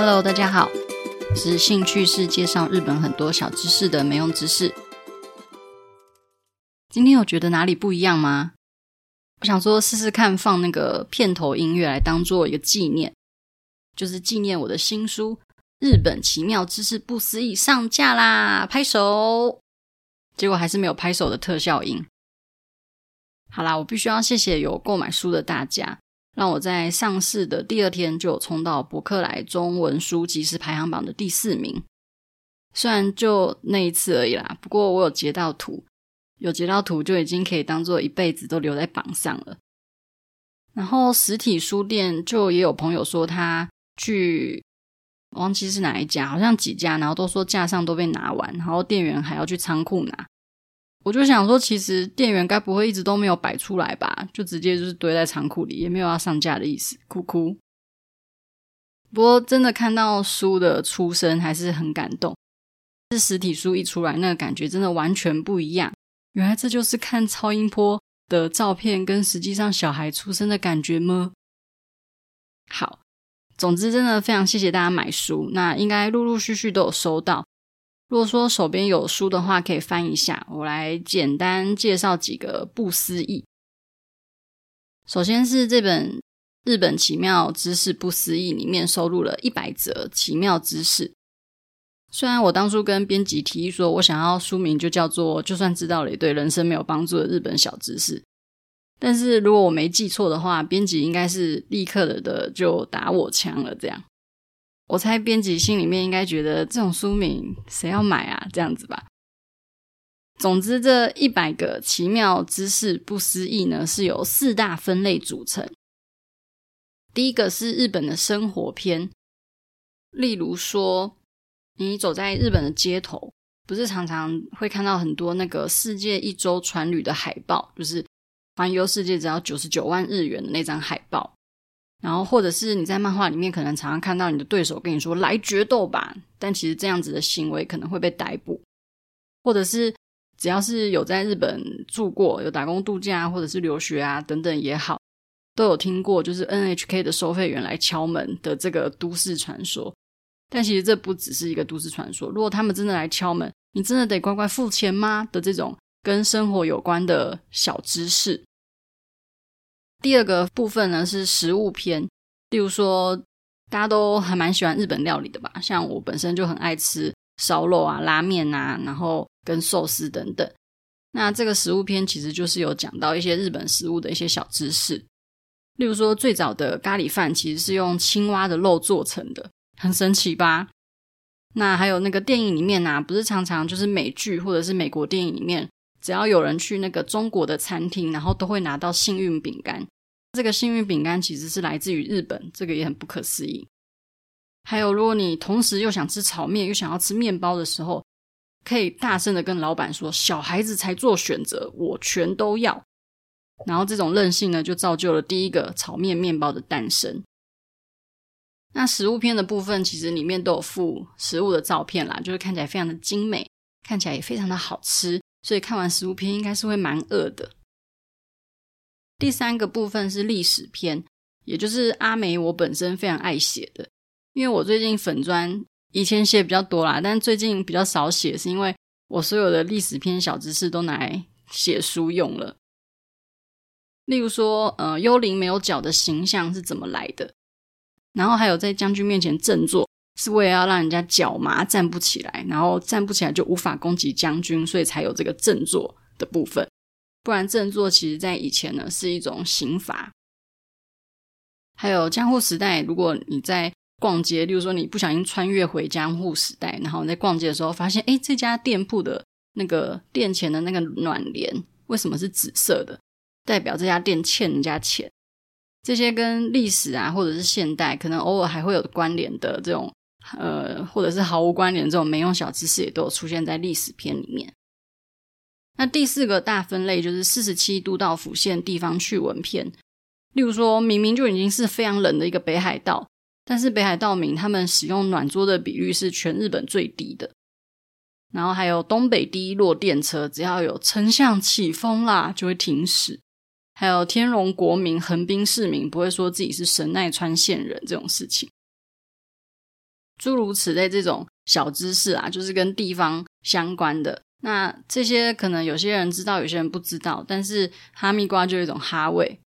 Hello，大家好，是兴趣是介绍日本很多小知识的没用知识。今天有觉得哪里不一样吗？我想说试试看放那个片头音乐来当做一个纪念，就是纪念我的新书《日本奇妙知识不思议》上架啦！拍手，结果还是没有拍手的特效音。好啦，我必须要谢谢有购买书的大家。让我在上市的第二天就有冲到博客来中文书即时排行榜的第四名，虽然就那一次而已啦，不过我有截到图，有截到图就已经可以当做一辈子都留在榜上了。然后实体书店就也有朋友说他去，忘记是哪一家，好像几家，然后都说架上都被拿完，然后店员还要去仓库拿。我就想说，其实店员该不会一直都没有摆出来吧？就直接就是堆在仓库里，也没有要上架的意思，哭哭。不过真的看到书的出生还是很感动。是实体书一出来，那个感觉真的完全不一样。原来这就是看超音波的照片跟实际上小孩出生的感觉吗？好，总之真的非常谢谢大家买书，那应该陆陆续续都有收到。如果说手边有书的话，可以翻一下。我来简单介绍几个不思议。首先是这本《日本奇妙知识不思议》里面收录了一百则奇妙知识。虽然我当初跟编辑提议说，我想要书名就叫做“就算知道了也对人生没有帮助的日本小知识”，但是如果我没记错的话，编辑应该是立刻的的就打我枪了，这样。我猜编辑心里面应该觉得这种书名谁要买啊？这样子吧。总之，这一百个奇妙知识不思议呢，是由四大分类组成。第一个是日本的生活篇，例如说，你走在日本的街头，不是常常会看到很多那个世界一周船旅的海报，就是环游世界只要九十九万日元的那张海报。然后，或者是你在漫画里面可能常常看到你的对手跟你说“来决斗吧”，但其实这样子的行为可能会被逮捕。或者是只要是有在日本住过、有打工度假或者是留学啊等等也好，都有听过就是 NHK 的收费员来敲门的这个都市传说。但其实这不只是一个都市传说。如果他们真的来敲门，你真的得乖乖付钱吗？的这种跟生活有关的小知识。第二个部分呢是食物篇，例如说大家都还蛮喜欢日本料理的吧，像我本身就很爱吃烧肉啊、拉面啊，然后跟寿司等等。那这个食物篇其实就是有讲到一些日本食物的一些小知识，例如说最早的咖喱饭其实是用青蛙的肉做成的，很神奇吧？那还有那个电影里面啊，不是常常就是美剧或者是美国电影里面。只要有人去那个中国的餐厅，然后都会拿到幸运饼干。这个幸运饼干其实是来自于日本，这个也很不可思议。还有，如果你同时又想吃炒面又想要吃面包的时候，可以大声的跟老板说：“小孩子才做选择，我全都要。”然后这种任性呢，就造就了第一个炒面面包的诞生。那食物片的部分，其实里面都有附食物的照片啦，就是看起来非常的精美，看起来也非常的好吃。所以看完食物篇应该是会蛮饿的。第三个部分是历史篇，也就是阿梅我本身非常爱写的，因为我最近粉专以前写比较多啦，但最近比较少写，是因为我所有的历史篇小知识都拿来写书用了。例如说，呃，幽灵没有脚的形象是怎么来的？然后还有在将军面前振作。是为了要让人家脚麻站不起来，然后站不起来就无法攻击将军，所以才有这个振作的部分。不然振作其实在以前呢是一种刑罚。还有江户时代，如果你在逛街，例如说你不小心穿越回江户时代，然后你在逛街的时候发现，诶，这家店铺的那个店前的那个暖帘为什么是紫色的？代表这家店欠人家钱。这些跟历史啊，或者是现代，可能偶尔还会有关联的这种。呃，或者是毫无关联这种没用小知识，也都有出现在历史篇里面。那第四个大分类就是四十七都道府县地方趣闻篇。例如说，明明就已经是非常冷的一个北海道，但是北海道民他们使用暖桌的比率是全日本最低的。然后还有东北第一落电车，只要有丞相起风啦，就会停驶。还有天龙国民横滨市民不会说自己是神奈川县人这种事情。诸如此类这种小知识啊，就是跟地方相关的。那这些可能有些人知道，有些人不知道，但是哈密瓜就有一种哈味。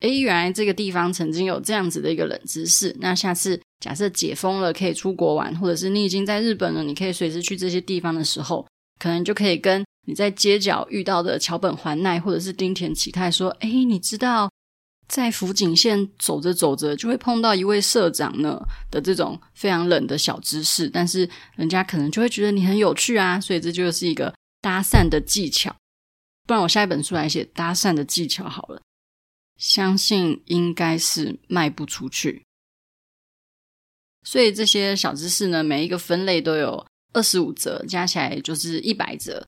诶，原来这个地方曾经有这样子的一个冷知识。那下次假设解封了，可以出国玩，或者是你已经在日本了，你可以随时去这些地方的时候，可能就可以跟你在街角遇到的桥本环奈或者是町田启太说：“诶，你知道？”在福井县走着走着就会碰到一位社长呢的这种非常冷的小知识，但是人家可能就会觉得你很有趣啊，所以这就是一个搭讪的技巧。不然我下一本书来写搭讪的技巧好了，相信应该是卖不出去。所以这些小知识呢，每一个分类都有二十五折，加起来就是一百折。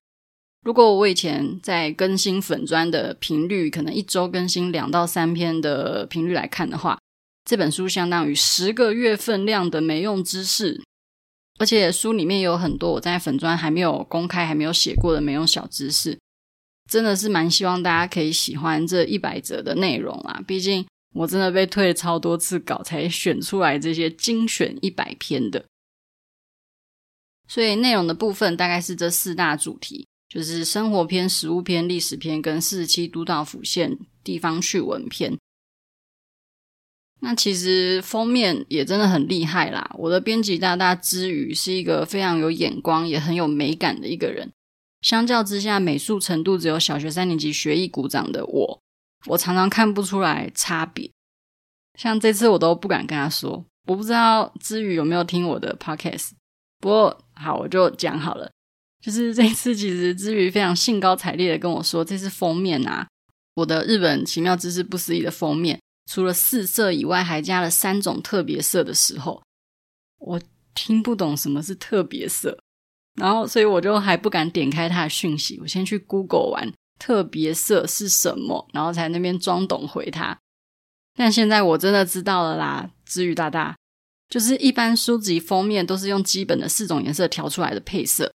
如果我以前在更新粉专的频率，可能一周更新两到三篇的频率来看的话，这本书相当于十个月份量的没用知识，而且书里面有很多我在粉专还没有公开、还没有写过的没用小知识，真的是蛮希望大家可以喜欢这一百则的内容啊！毕竟我真的被退了超多次稿才选出来这些精选一百篇的，所以内容的部分大概是这四大主题。就是生活篇、食物篇、历史篇跟四十七都道府县地方趣闻篇。那其实封面也真的很厉害啦！我的编辑大大之余是一个非常有眼光也很有美感的一个人。相较之下，美术程度只有小学三年级学艺股长的我，我常常看不出来差别。像这次我都不敢跟他说，我不知道之余有没有听我的 podcast。不过好，我就讲好了。就是这次，其实之余非常兴高采烈的跟我说，这次封面啊，我的日本奇妙知识不思议的封面，除了四色以外，还加了三种特别色的时候，我听不懂什么是特别色，然后所以我就还不敢点开他的讯息，我先去 Google 完特别色是什么，然后才那边装懂回他。但现在我真的知道了啦，之余大大，就是一般书籍封面都是用基本的四种颜色调出来的配色。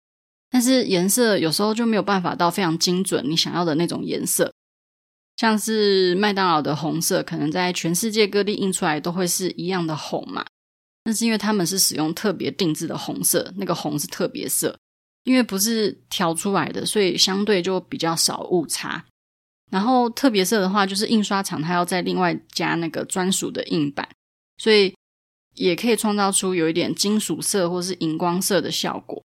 但是颜色有时候就没有办法到非常精准，你想要的那种颜色，像是麦当劳的红色，可能在全世界各地印出来都会是一样的红嘛。那是因为他们是使用特别定制的红色，那个红是特别色，因为不是调出来的，所以相对就比较少误差。然后特别色的话，就是印刷厂它要再另外加那个专属的印版，所以也可以创造出有一点金属色或是荧光色的效果。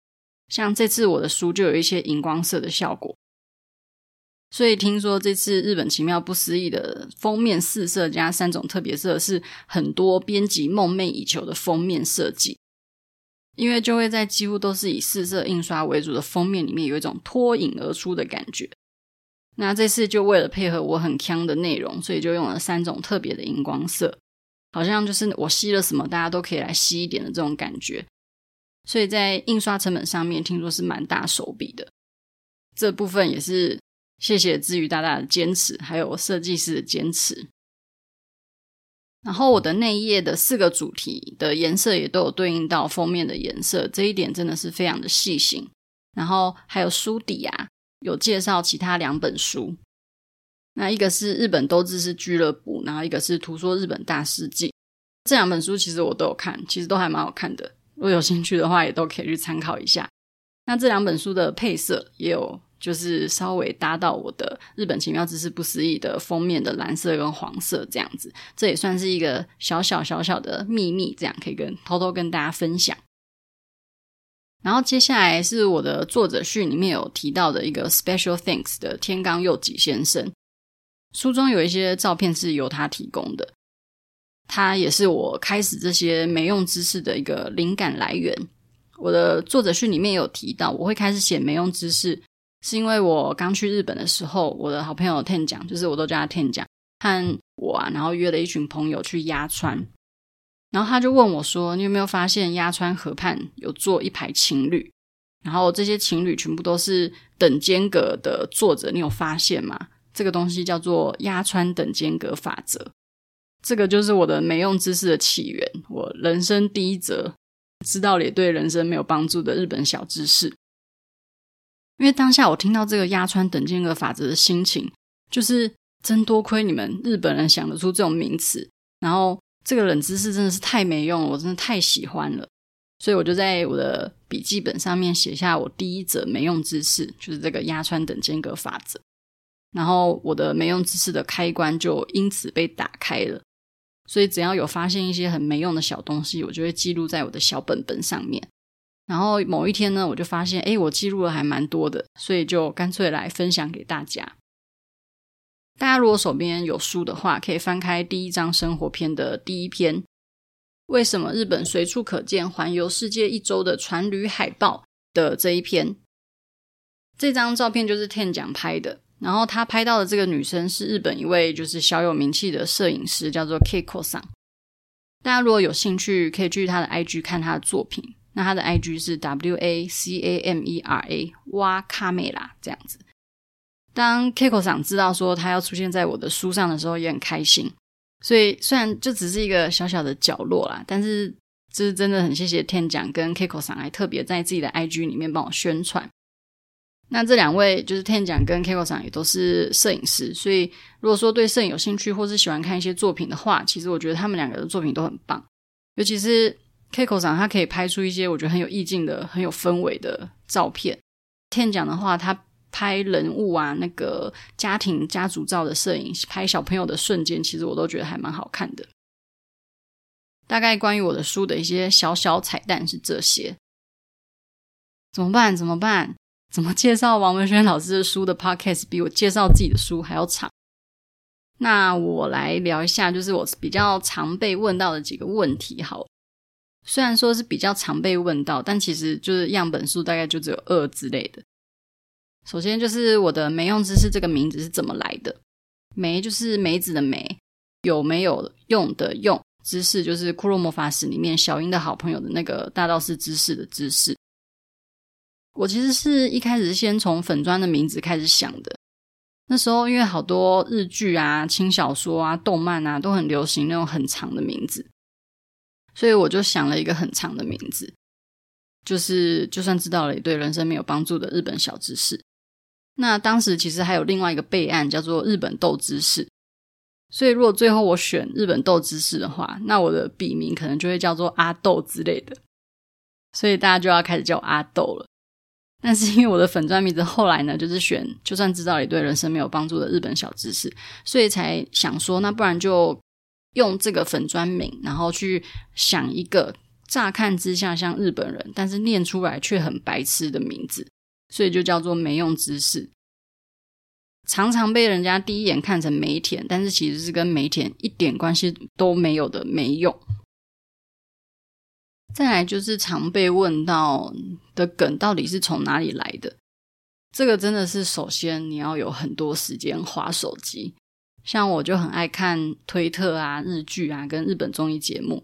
像这次我的书就有一些荧光色的效果，所以听说这次日本奇妙不思议的封面四色加三种特别色是很多编辑梦寐以求的封面设计，因为就会在几乎都是以四色印刷为主的封面里面有一种脱颖而出的感觉。那这次就为了配合我很锵的内容，所以就用了三种特别的荧光色，好像就是我吸了什么，大家都可以来吸一点的这种感觉。所以在印刷成本上面，听说是蛮大手笔的。这部分也是谢谢之于大大的坚持，还有设计师的坚持。然后我的内页的四个主题的颜色也都有对应到封面的颜色，这一点真的是非常的细心。然后还有书底啊，有介绍其他两本书。那一个是日本都知识俱乐部，然后一个是图说日本大事记。这两本书其实我都有看，其实都还蛮好看的。如果有兴趣的话，也都可以去参考一下。那这两本书的配色也有，就是稍微搭到我的《日本奇妙知识不思议》的封面的蓝色跟黄色这样子，这也算是一个小小小小的秘密，这样可以跟偷偷跟大家分享。然后接下来是我的作者序里面有提到的一个 Special Thanks 的天冈佑吉先生，书中有一些照片是由他提供的。它也是我开始这些没用知识的一个灵感来源。我的作者序里面有提到，我会开始写没用知识，是因为我刚去日本的时候，我的好朋友 Ten 讲，就是我都叫他 Ten 讲，和我啊，然后约了一群朋友去鸭川，然后他就问我说：“你有没有发现鸭川河畔有坐一排情侣？然后这些情侣全部都是等间隔的坐着，你有发现吗？这个东西叫做鸭川等间隔法则。”这个就是我的没用知识的起源，我人生第一则知道了也对人生没有帮助的日本小知识。因为当下我听到这个压川等间隔法则的心情，就是真多亏你们日本人想得出这种名词，然后这个冷知识真的是太没用了，我真的太喜欢了。所以我就在我的笔记本上面写下我第一则没用知识，就是这个压穿等间隔法则。然后我的没用知识的开关就因此被打开了。所以只要有发现一些很没用的小东西，我就会记录在我的小本本上面。然后某一天呢，我就发现，诶，我记录了还蛮多的，所以就干脆来分享给大家。大家如果手边有书的话，可以翻开第一章生活篇的第一篇。为什么日本随处可见环游世界一周的船旅海报的这一篇？这张照片就是 Ten 讲拍的，然后他拍到的这个女生是日本一位就是小有名气的摄影师，叫做 Kiko 桑。大家如果有兴趣，可以去他的 IG 看他的作品。那他的 IG 是 W A C A M E R A 哇卡梅拉这样子。当 Kiko 桑知道说他要出现在我的书上的时候，也很开心。所以虽然就只是一个小小的角落啦，但是这是真的很谢谢天奖跟 Kiko 桑还特别在自己的 IG 里面帮我宣传。那这两位就是天讲跟 Keiko 桑也都是摄影师，所以如果说对摄影有兴趣或是喜欢看一些作品的话，其实我觉得他们两个的作品都很棒。尤其是 Keiko 桑，他可以拍出一些我觉得很有意境的、很有氛围的照片。天讲的话，他。拍人物啊，那个家庭家族照的摄影，拍小朋友的瞬间，其实我都觉得还蛮好看的。大概关于我的书的一些小小彩蛋是这些。怎么办？怎么办？怎么介绍王文轩老师的书的 podcast 比我介绍自己的书还要长？那我来聊一下，就是我比较常被问到的几个问题。好，虽然说是比较常被问到，但其实就是样本数大概就只有二之类的。首先就是我的没用知识这个名字是怎么来的？没就是梅子的梅，有没有用的用，知识就是库洛魔法使里面小樱的好朋友的那个大道士知识的知识。我其实是一开始先从粉砖的名字开始想的。那时候因为好多日剧啊、轻小说啊、动漫啊都很流行那种很长的名字，所以我就想了一个很长的名字，就是就算知道了也对人生没有帮助的日本小知识。那当时其实还有另外一个备案，叫做日本豆知识。所以如果最后我选日本豆知识的话，那我的笔名可能就会叫做阿豆之类的。所以大家就要开始叫我阿豆了。但是因为我的粉专名字后来呢，就是选就算知道也对人生没有帮助的日本小知识，所以才想说，那不然就用这个粉专名，然后去想一个乍看之下像日本人，但是念出来却很白痴的名字。所以就叫做没用知识，常常被人家第一眼看成梅田，但是其实是跟梅田一点关系都没有的没用。再来就是常被问到的梗到底是从哪里来的？这个真的是首先你要有很多时间滑手机，像我就很爱看推特啊、日剧啊跟日本综艺节目，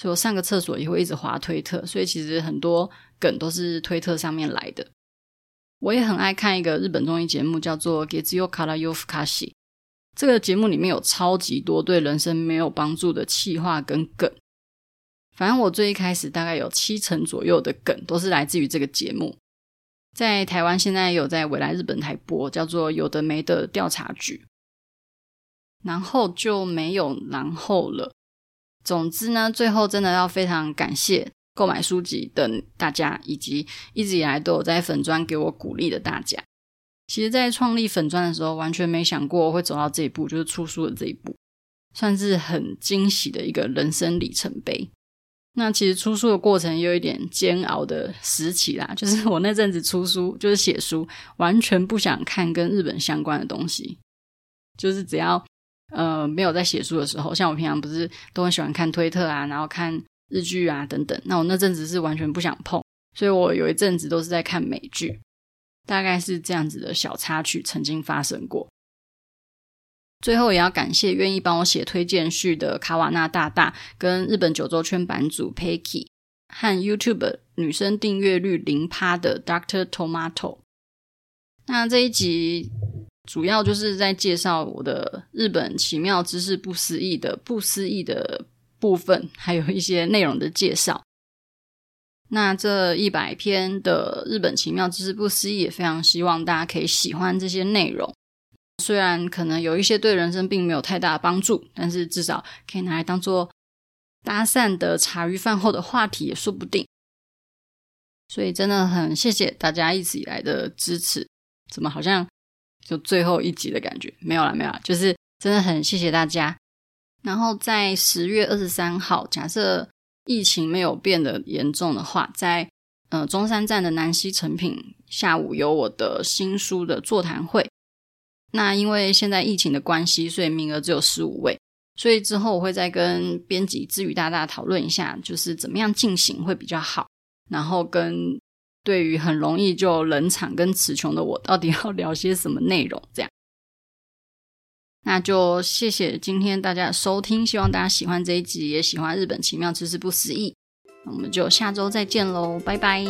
所以我上个厕所也会一直滑推特，所以其实很多梗都是推特上面来的。我也很爱看一个日本综艺节目，叫做《月曜から夜ふかし》。这个节目里面有超级多对人生没有帮助的气话跟梗。 反正我最一开始大概有七成左右的梗都是来自于这个节目。在台湾现在有在未来日本台播，叫做《有的没的调查局》。然后就没有然后了。总之呢，最后真的要非常感谢。购买书籍的大家，以及一直以来都有在粉专给我鼓励的大家，其实，在创立粉专的时候，完全没想过会走到这一步，就是出书的这一步，算是很惊喜的一个人生里程碑。那其实出书的过程也有一点煎熬的时期啦，就是我那阵子出书，就是写书，完全不想看跟日本相关的东西，就是只要呃没有在写书的时候，像我平常不是都很喜欢看推特啊，然后看。日剧啊，等等，那我那阵子是完全不想碰，所以我有一阵子都是在看美剧，大概是这样子的小插曲曾经发生过。最后也要感谢愿意帮我写推荐序的卡瓦纳大大，跟日本九州圈版主 Peggy 和 YouTube 女生订阅率零趴的 Doctor Tomato。那这一集主要就是在介绍我的日本奇妙知识不思议的不思议的。部分还有一些内容的介绍。那这一百篇的日本奇妙知识不思议，也非常希望大家可以喜欢这些内容。虽然可能有一些对人生并没有太大的帮助，但是至少可以拿来当做搭讪的茶余饭后的话题也说不定。所以真的很谢谢大家一直以来的支持。怎么好像就最后一集的感觉？没有啦，没有啦，就是真的很谢谢大家。然后在十月二十三号，假设疫情没有变得严重的话，在呃中山站的南西诚品下午有我的新书的座谈会。那因为现在疫情的关系，所以名额只有十五位，所以之后我会再跟编辑志宇大大讨论一下，就是怎么样进行会比较好。然后跟对于很容易就冷场跟词穷的我，到底要聊些什么内容？这样，那就谢谢今天大家的收听，希望大家喜欢这一集，也喜欢日本奇妙知识不思议。那我们就下周再见喽，拜拜。